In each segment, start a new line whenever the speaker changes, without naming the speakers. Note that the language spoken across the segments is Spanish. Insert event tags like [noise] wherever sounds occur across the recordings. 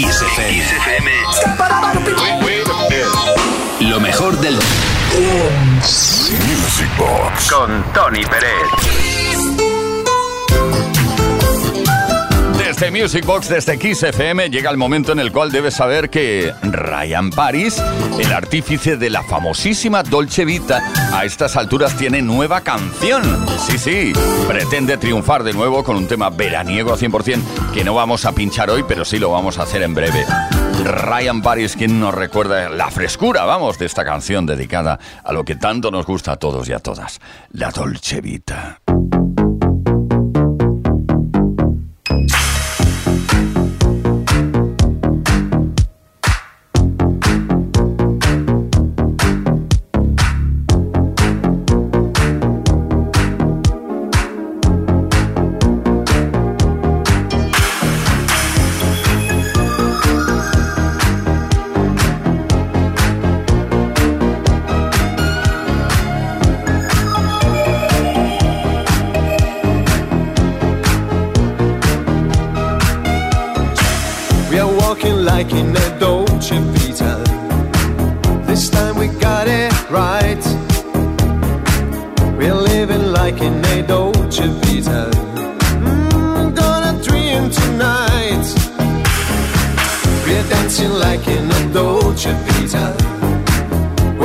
Kiss FM. Lo mejor del
Music Box
con Tony Pérez.
Desde Music Box, desde Kiss FM, llega el momento en el cual debes saber que Ryan Paris, el artífice de la famosísima Dolce Vita, a estas alturas tiene nueva canción. Sí, sí, pretende triunfar de nuevo con un tema veraniego a 100% que no vamos a pinchar hoy, pero sí lo vamos a hacer en breve. Ryan Paris, quien nos recuerda la frescura, vamos, de esta canción dedicada a lo que tanto nos gusta a todos y a todas, la Dolce Vita.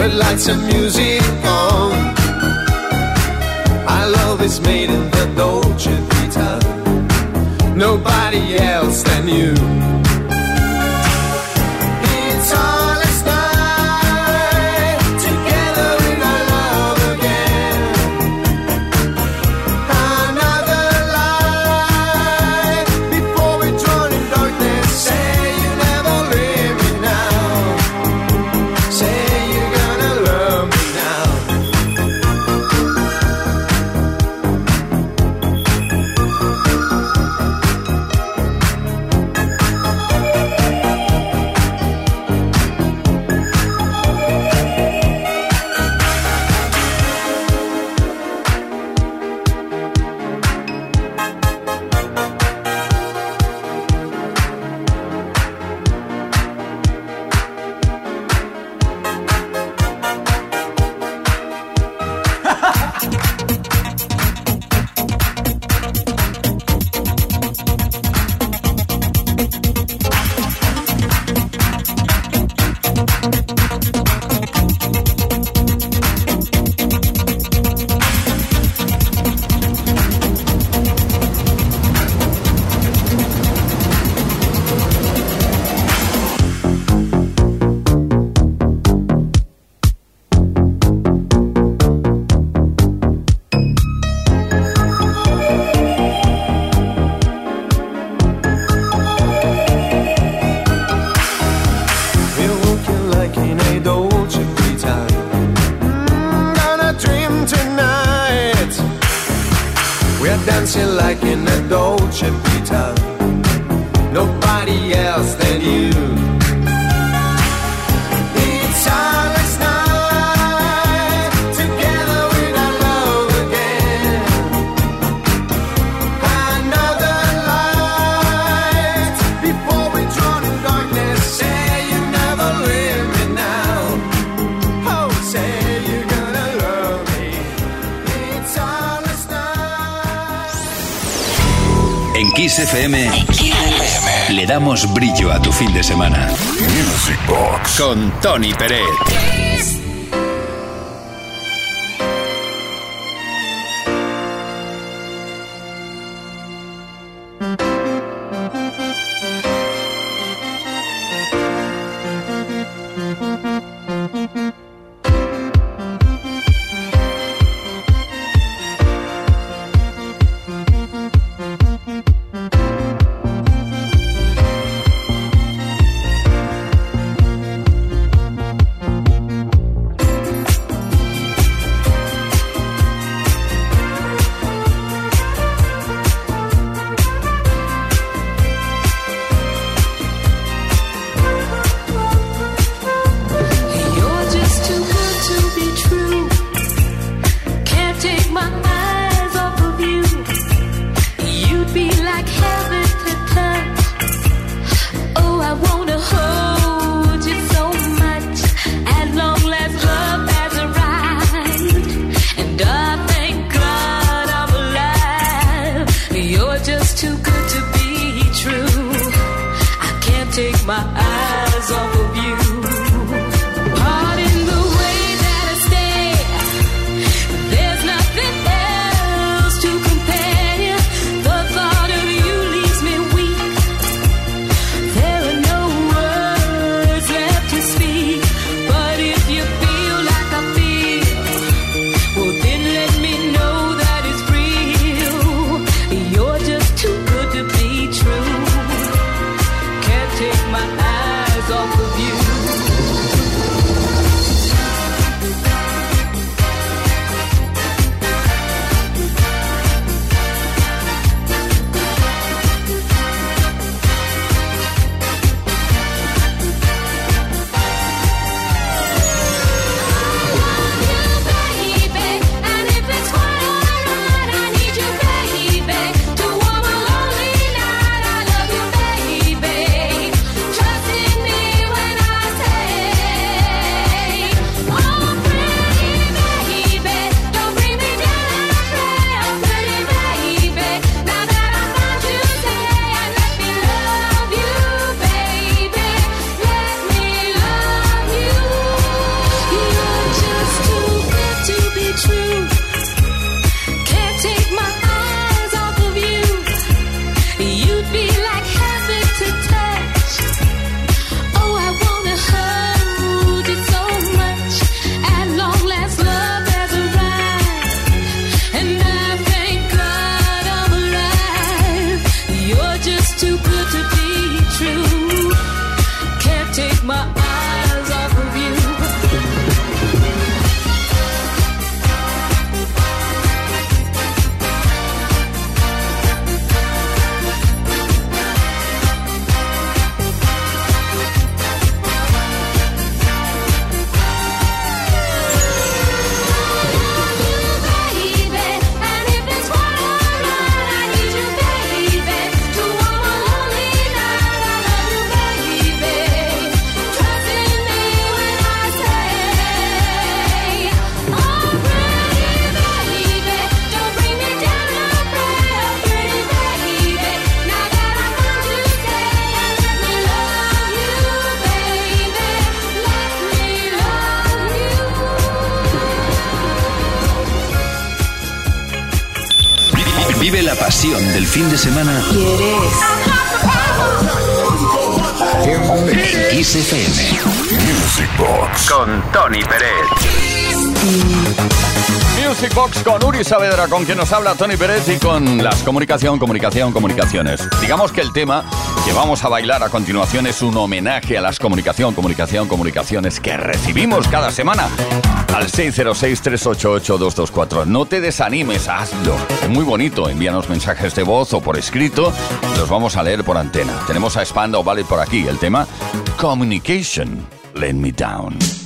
with lights and music on. Our love is made in the Dolce Vita. Nobody else than you. Brillo a tu fin de semana. Music Box con Tony Pérez. Fin de semana.
¿Quieres?
En Music Box. Con Tony Pérez.
Music Box con Uri Saavedra, con quien nos habla Tony Pérez y con las comunicación, comunicación, comunicaciones. Digamos que el tema que vamos a bailar a continuación es un homenaje a las comunicación, comunicación, comunicaciones que recibimos cada semana al 606-388-224. No te desanimes, hazlo. Es muy bonito, envíanos mensajes de voz o por escrito, los vamos a leer por antena. Tenemos a Spandau Ballet por aquí, el tema Communication, Let Me Down.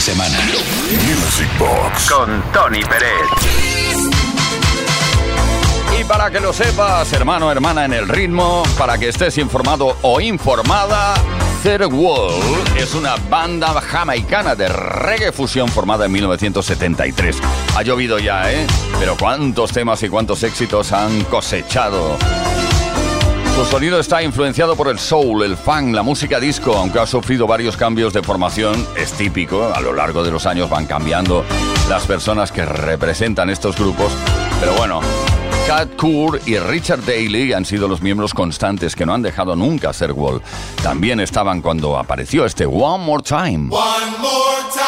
Semana. Music Box con Tony Pérez.
Y para que lo sepas, hermano, hermana, en el ritmo, para que estés informado o informada, Third Wall es una banda jamaicana de reggae fusión formada en 1973. Ha llovido ya, ¿eh? Pero cuántos temas y cuántos éxitos han cosechado. Su sonido está influenciado por el soul, el funk, la música disco, aunque ha sufrido varios cambios de formación, es típico, a lo largo de los años van cambiando las personas que representan estos grupos, pero bueno, Cat Coor y Richard Daly han sido los miembros constantes que no han dejado nunca ser Wall. También estaban cuando apareció este One More Time.
One More Time.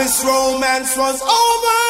This romance was over.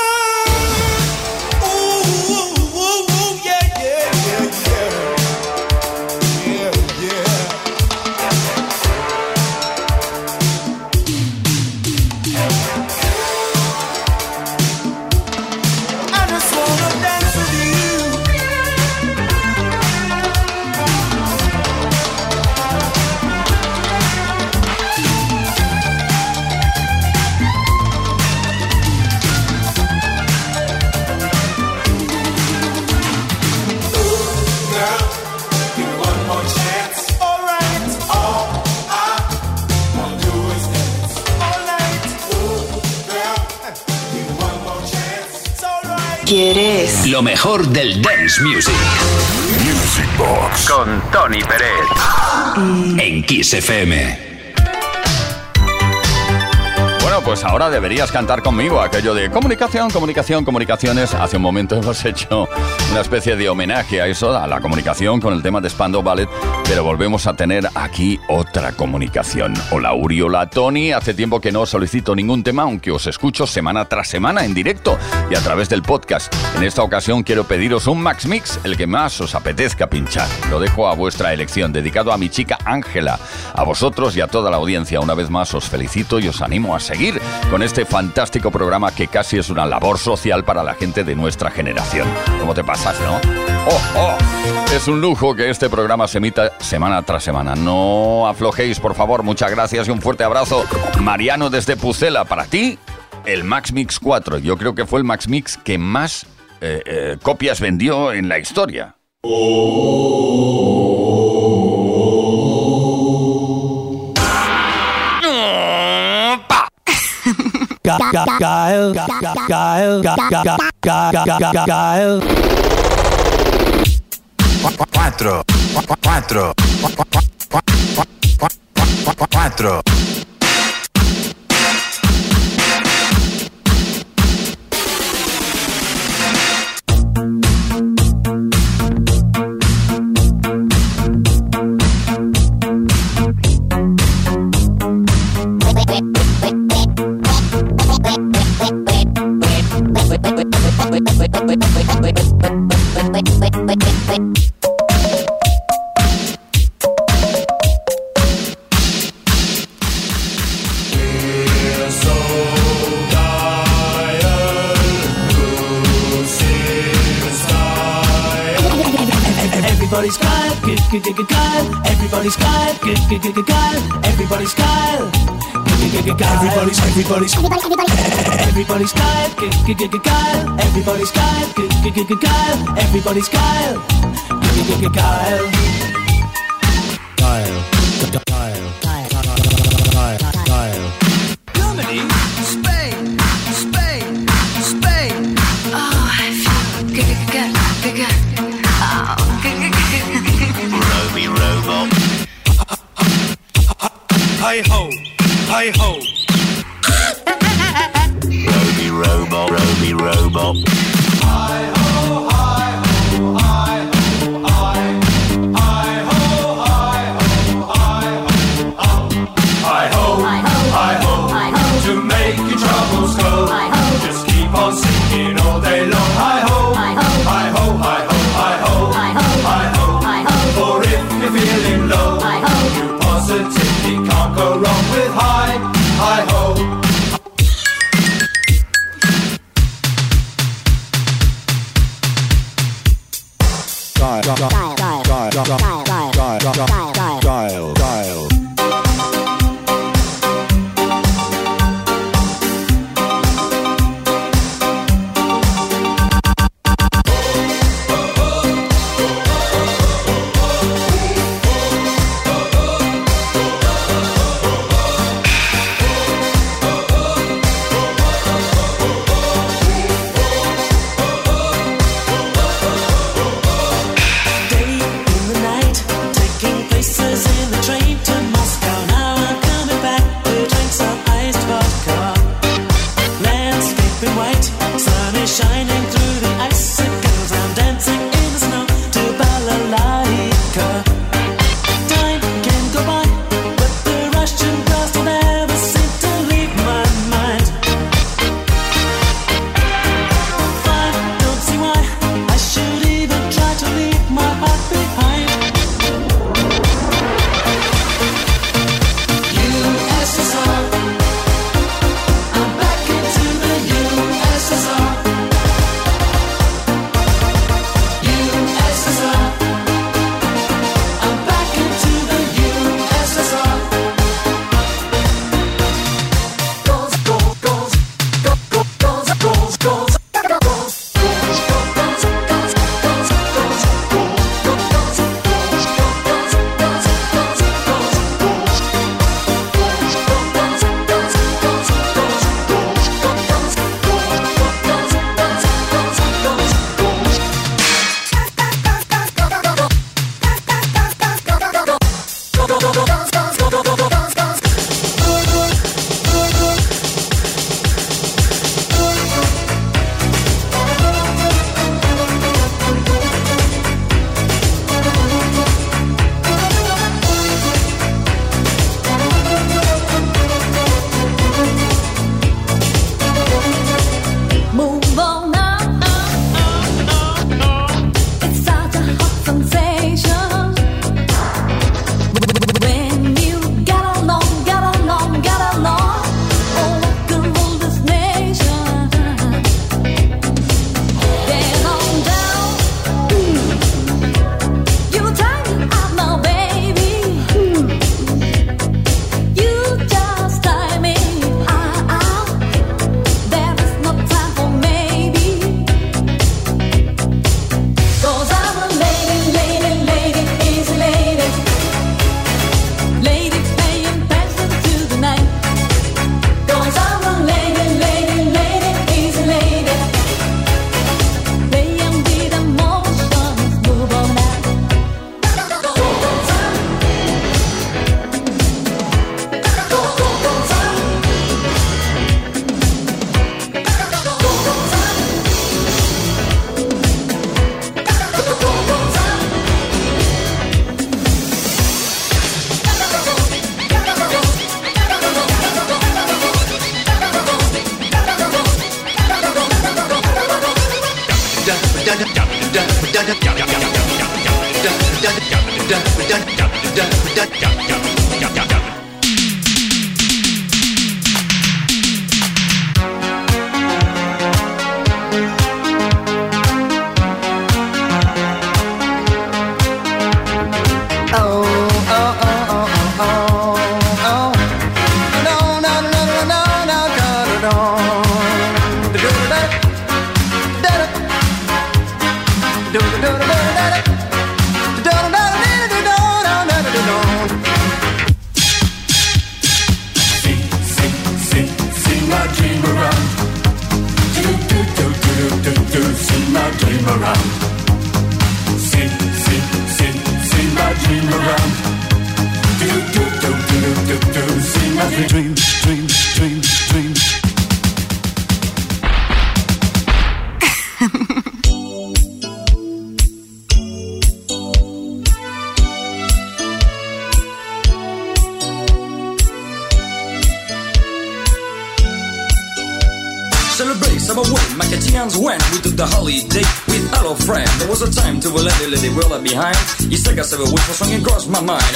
Lo mejor del dance music. Music Box. Con Tony Pérez. En Kiss FM
pues ahora deberías cantar conmigo aquello de comunicación, comunicación, comunicaciones. Hace un momento [laughs] hemos hecho una especie de homenaje a eso, a la comunicación con el tema de Spando Ballet, pero volvemos a tener aquí otra comunicación. Hola Uri, hola Tony. Hace tiempo que no solicito ningún tema, aunque os escucho semana tras semana en directo y a través del podcast. En esta ocasión quiero pediros un Max Mix, el que más os apetezca pinchar. Lo dejo a vuestra elección, dedicado a mi chica Ángela, a vosotros y a toda la audiencia. Una vez más os felicito y os animo a seguir con este fantástico programa que casi es una labor social para la gente de nuestra generación. ¿Cómo te pasas, no? ¡Oh, oh! Es un lujo que este programa se emita semana tras semana. No aflojéis, por favor. Muchas gracias y un fuerte abrazo. Mariano desde Pucela, para ti, el Max Mix 4. Yo creo que fue el Max Mix que más eh, eh, copias vendió en la historia.
Guile, guile, guile,
Cuatro, cuatro, cuatro, cuatro. Everybody's got good, good, good, good, good. Everybody's got good, good, good, good. Everybody's, Everybody's, everybody's, everybody's Kyle. Kyle. Everybody's Kyle. Kyle. Everybody's Kyle. Kyle.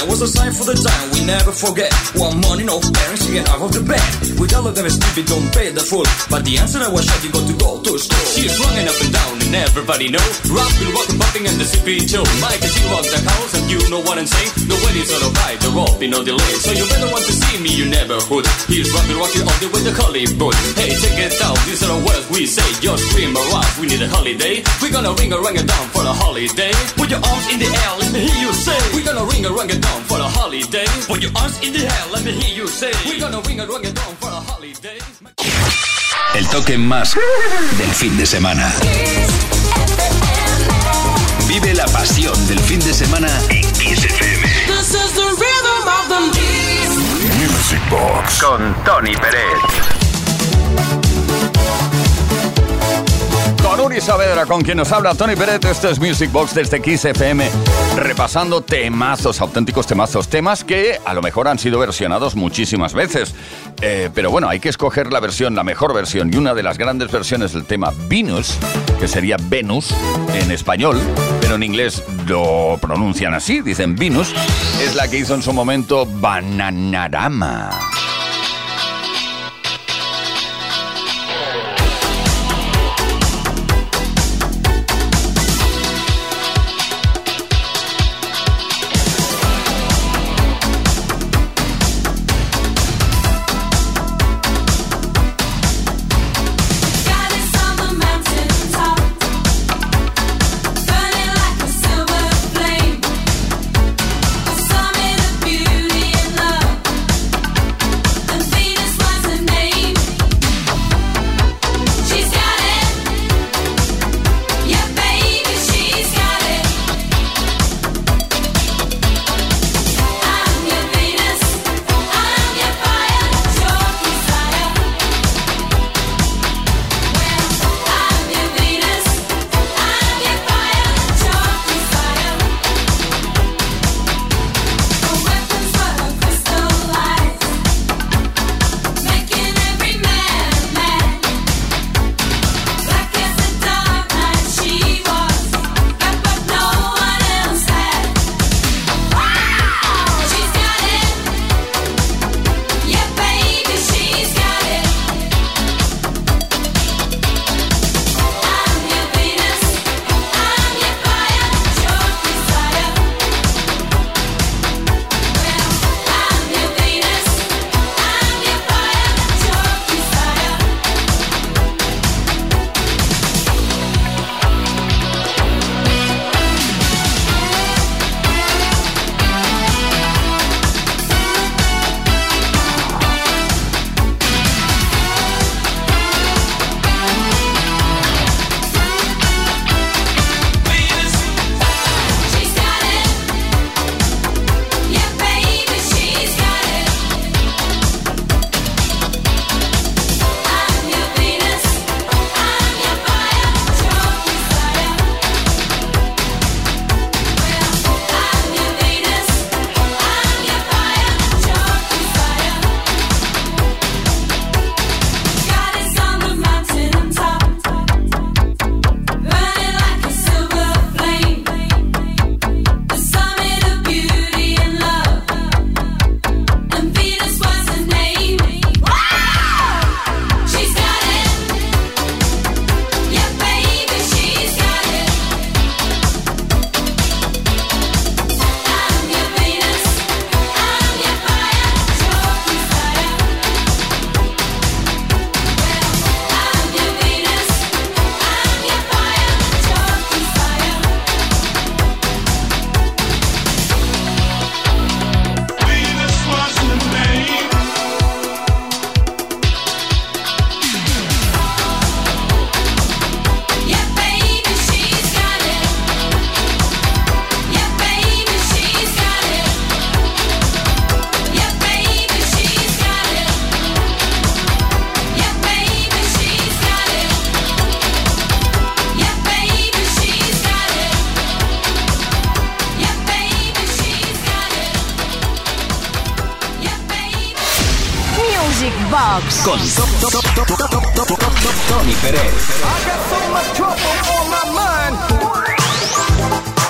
Was a sign for the time we never forget. Don't pay the fool. But the answer I was shot, you got to go to school. She's running up and down, and everybody know. Rapping, walking, bumping, and the sipping too. Mike, she walks the house, and you know what I'm saying. Nobody's on The wedding's all right, the rope, no delay. So you better want to see me, you never would. He's rapping, rocking all the way to Hollywood. Hey, check it out, these are the words we say. Just scream around, we need a holiday. We're gonna ring a ring a down for a holiday. Put your arms in the air, let me hear you say. We're gonna ring a ring a down for a holiday. Put your arms in the air, let me hear you say. We're gonna ring a ring a down for a holiday.
El toque más del fin de semana. Vive la pasión del fin de semana en Kiss FM.
This is the rhythm of the
Music Box con Tony Pérez.
Con Uri con quien nos habla Tony Peret, esto es Music Box desde Kiss FM, repasando temazos, auténticos temazos, temas que a lo mejor han sido versionados muchísimas veces. Eh, pero bueno, hay que escoger la versión, la mejor versión, y una de las grandes versiones del tema Venus, que sería Venus en español, pero en inglés lo pronuncian así, dicen Venus, es la que hizo en su momento Bananarama.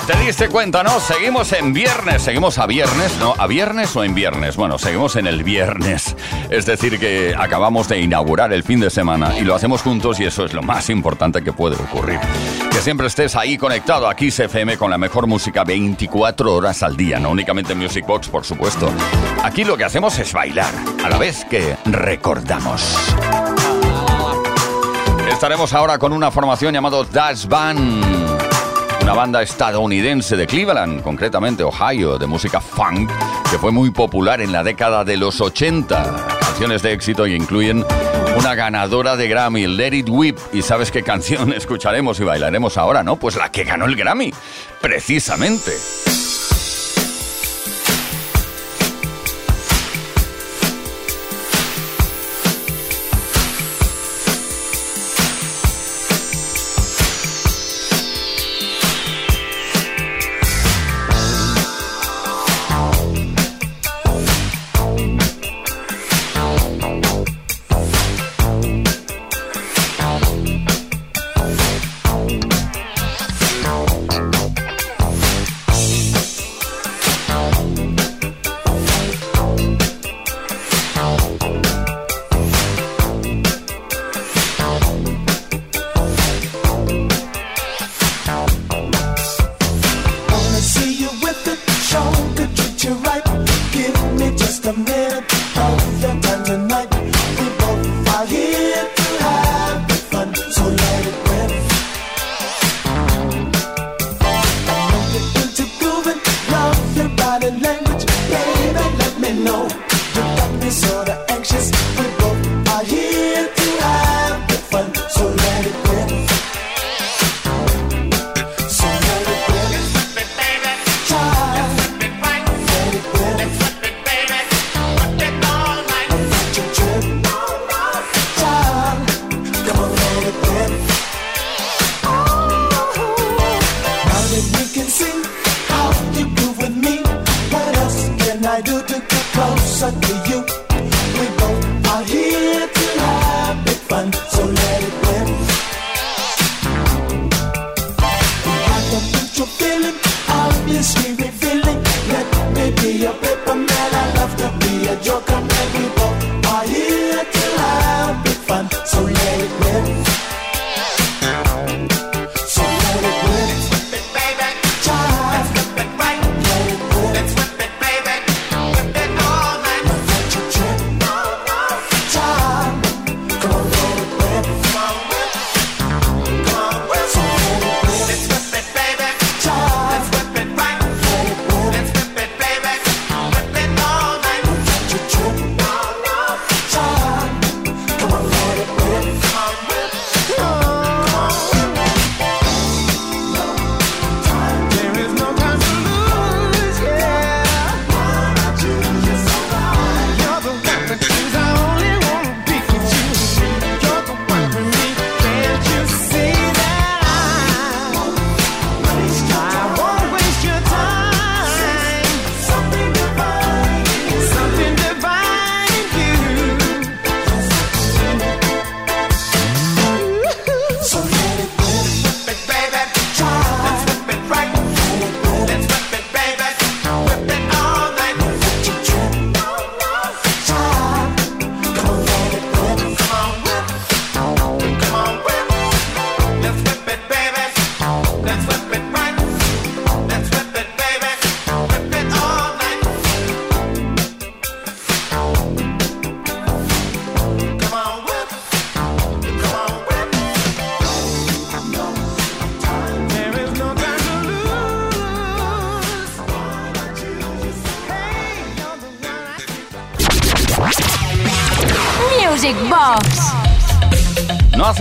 ¿Te diste cuenta, no? Seguimos en viernes, seguimos a viernes, ¿no? ¿A viernes o en viernes? Bueno, seguimos en el viernes. Es decir, que acabamos de inaugurar el fin de semana y lo hacemos juntos y eso es lo más importante que puede ocurrir. Que siempre estés ahí conectado aquí CFM con la mejor música 24 horas al día, no únicamente Music Box, por supuesto. Aquí lo que hacemos es bailar, a la vez que recordamos. Estaremos ahora con una formación llamada Dash Band una banda estadounidense de Cleveland, concretamente Ohio, de música funk, que fue muy popular en la década de los 80. Canciones de éxito y incluyen una ganadora de Grammy, Let It Whip. ¿Y sabes qué canción [laughs] escucharemos y bailaremos ahora, no? Pues la que ganó el Grammy, precisamente.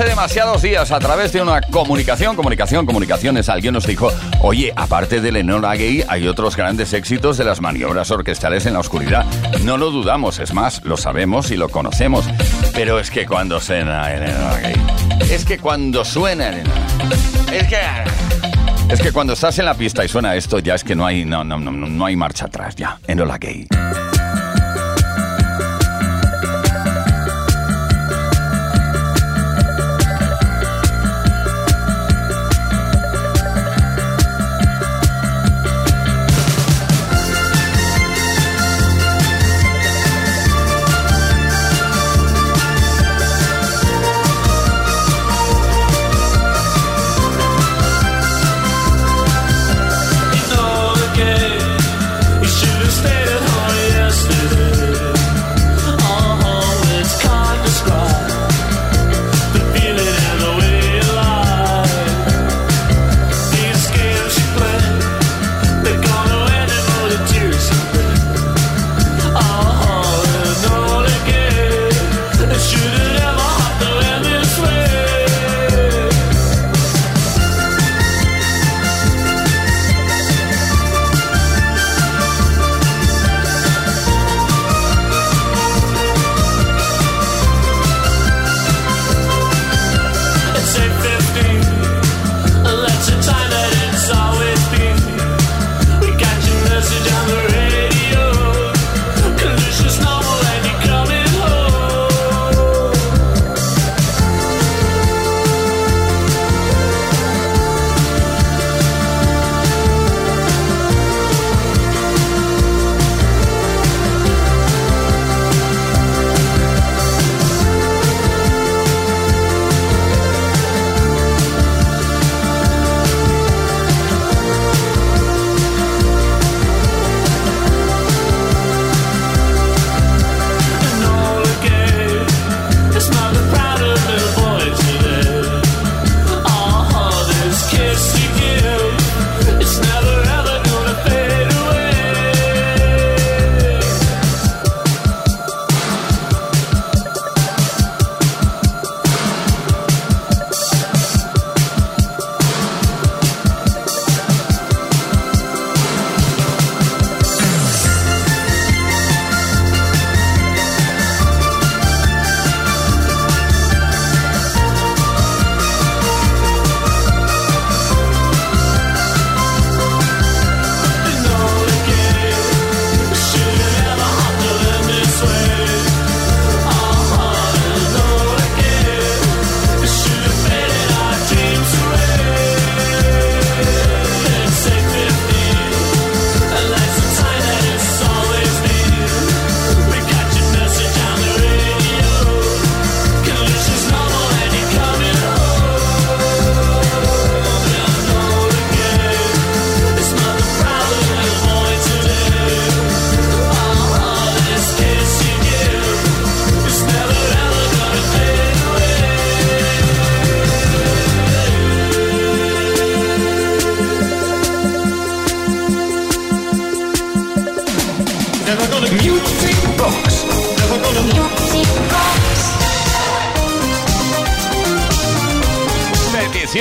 Hace demasiados días, a través de una comunicación, comunicación, comunicaciones, alguien nos dijo, oye, aparte de Lenora Gay, hay otros grandes éxitos de las maniobras orquestales en la oscuridad. No lo dudamos, es más, lo sabemos y lo conocemos. Pero es que cuando suena Lenora Gay, es que cuando suena es que... Es que cuando estás en la pista y suena esto, ya es que no hay, no, no, no, no hay marcha atrás ya, Enola Gay.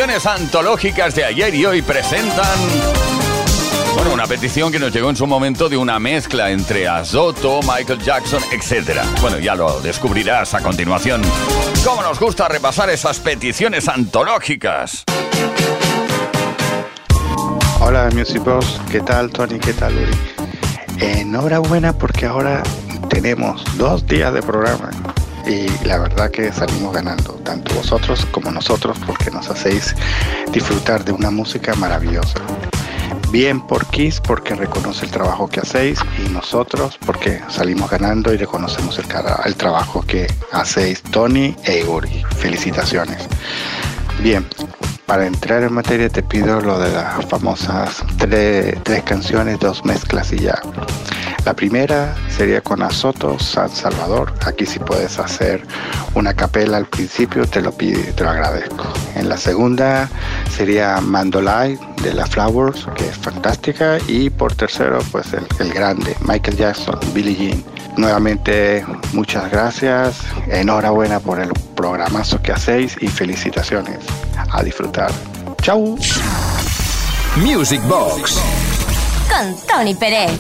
Antológicas de ayer y hoy presentan... Bueno, una petición que nos llegó en su momento de una mezcla entre Azoto, Michael Jackson, etc. Bueno, ya lo descubrirás a continuación. ¿Cómo nos gusta repasar esas peticiones antológicas?
Hola Music Boss, ¿qué tal Tony? ¿Qué tal Uri? Enhorabuena porque ahora tenemos dos días de programa y la verdad que salimos ganando, tanto vosotros como nosotros, porque nos hacéis disfrutar de una música maravillosa. Bien por Kiss porque reconoce el trabajo que hacéis y nosotros porque salimos ganando y reconocemos el, trabajo que hacéis Tony e Iguri. Felicitaciones. Bien, para entrar en materia te pido lo de las famosas tres, tres canciones, dos mezclas y ya. La primera sería con Azoto, San Salvador. Aquí si puedes hacer una capela al principio, te lo pido, te lo agradezco. En la segunda sería Mandolay de la Flowers, que es fantástica. Y por tercero, pues el, el grande, Michael Jackson, Billie Jean. Nuevamente, muchas gracias. Enhorabuena por el programazo que hacéis y felicitaciones. A disfrutar. Chau.
Music Box.
Con Tony Pérez.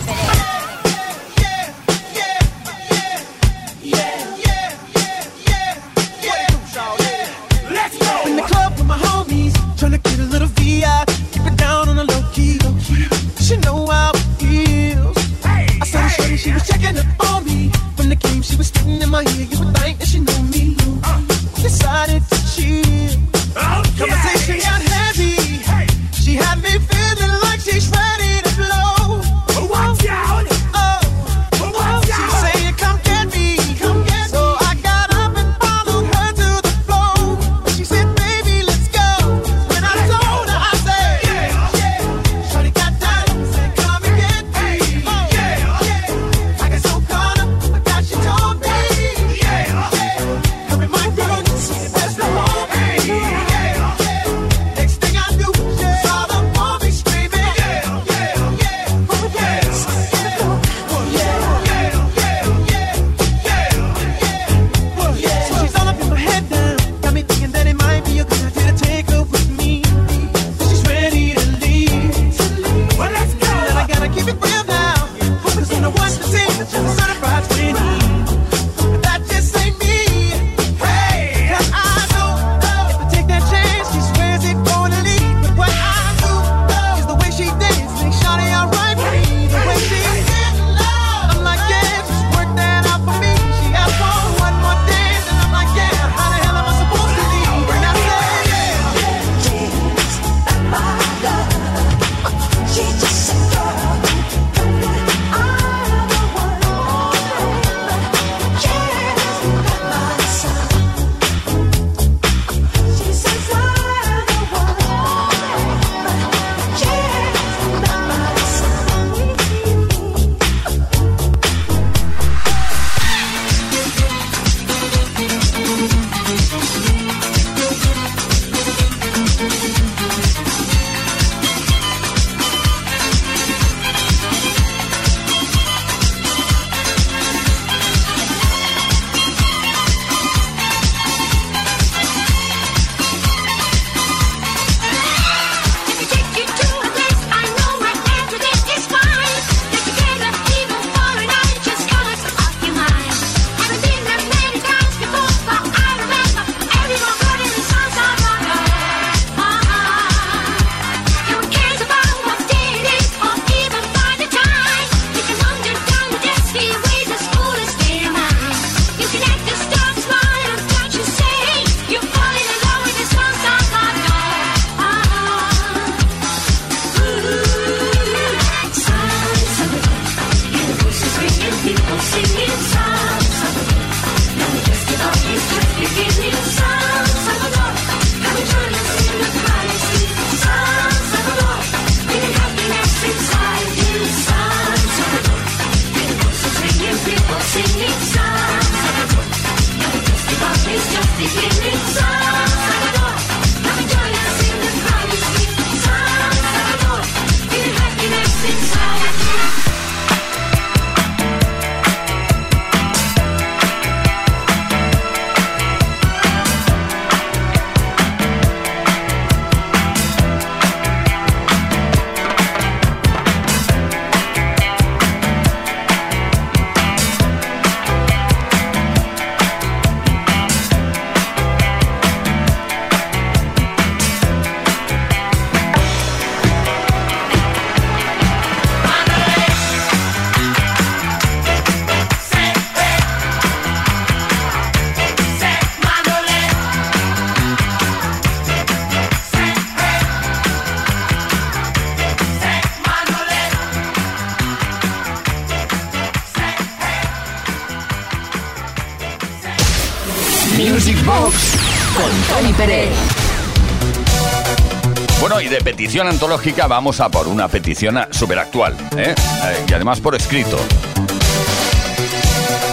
Petición antológica vamos a por una petición súper actual, ¿eh? Eh, y además por escrito.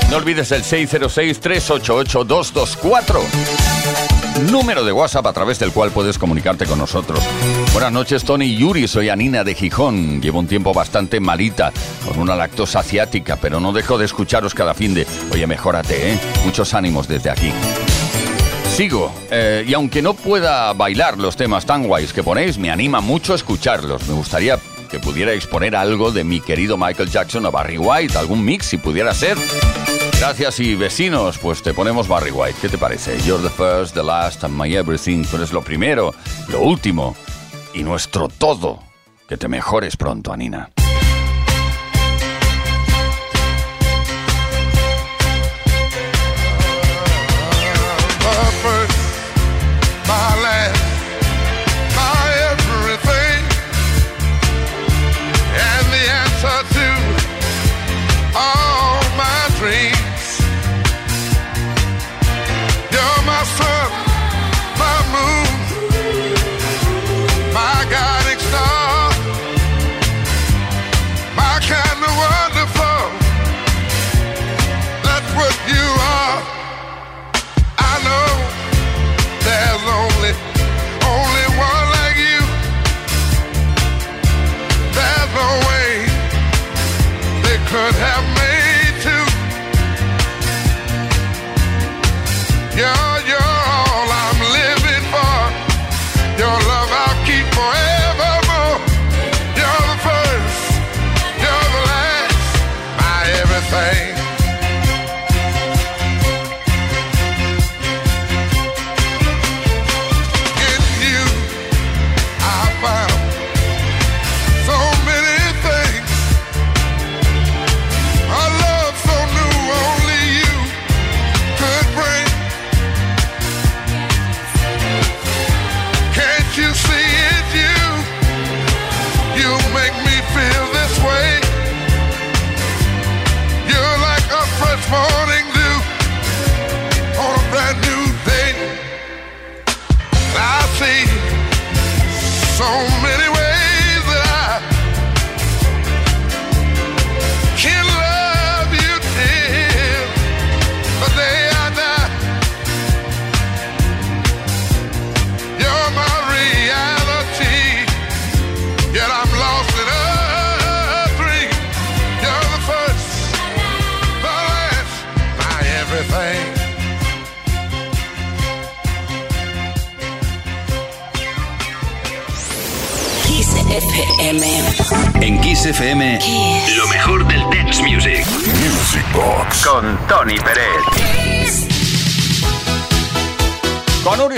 No olvides el 606-388-224. Número de WhatsApp a través del cual puedes comunicarte con nosotros. Buenas noches, Tony y Yuri. Soy Anina de Gijón. Llevo un tiempo bastante malita, con una lactosa asiática, pero no dejo de escucharos cada fin de. Oye, mejórate, ¿eh? Muchos ánimos desde aquí. Sigo, eh, y aunque no pueda bailar los temas tan guays que ponéis, me anima mucho escucharlos. Me gustaría que pudierais poner algo de mi querido Michael Jackson o Barry White, algún mix si pudiera ser. Gracias y vecinos, pues te ponemos Barry White. ¿Qué te parece? You're the first, the last and my everything. Tú eres lo primero, lo último y nuestro todo. Que te mejores pronto, Anina.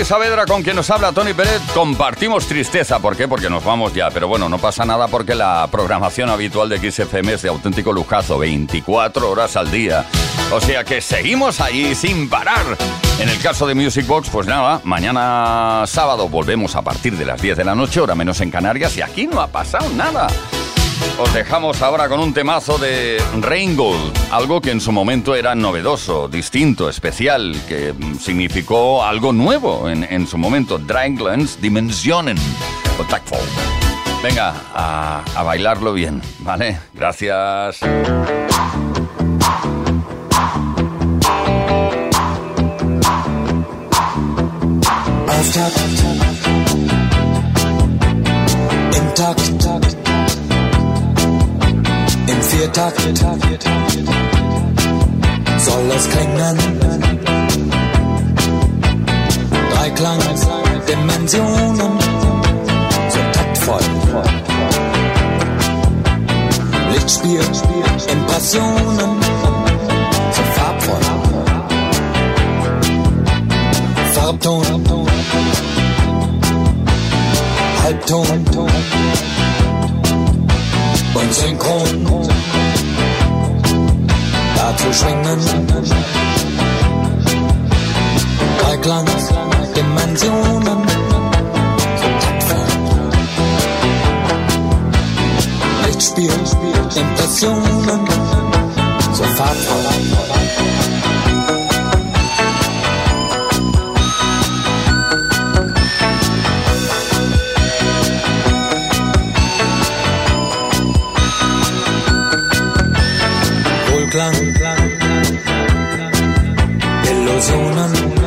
Saavedra, con quien nos habla Tony Pérez, compartimos tristeza. ¿Por qué? Porque nos vamos ya. Pero bueno, no pasa nada porque la programación habitual de XFM es de auténtico lujazo, 24 horas al día. O sea que seguimos allí sin parar. En el caso de Music Box, pues nada, mañana sábado volvemos a partir de las 10 de la noche, hora menos en Canarias, y aquí no ha pasado nada. Os dejamos ahora con un temazo de Reingold, algo que en su momento era novedoso, distinto, especial, que significó algo nuevo en, en su momento. Draglands Dimensionen, o. Venga, a, a bailarlo bien, ¿vale? Gracias.
Viertakt soll es klingen? Dreiklang Dimensionen. So taktvoll. Lichtspiel Impressionen so farbvoll. Farbton. Halbton. Und synchron zu schwingen. Kalkland, Dimensionen, so tapfer. Lichtspiel, Impressionen, so fahrvoll. Personen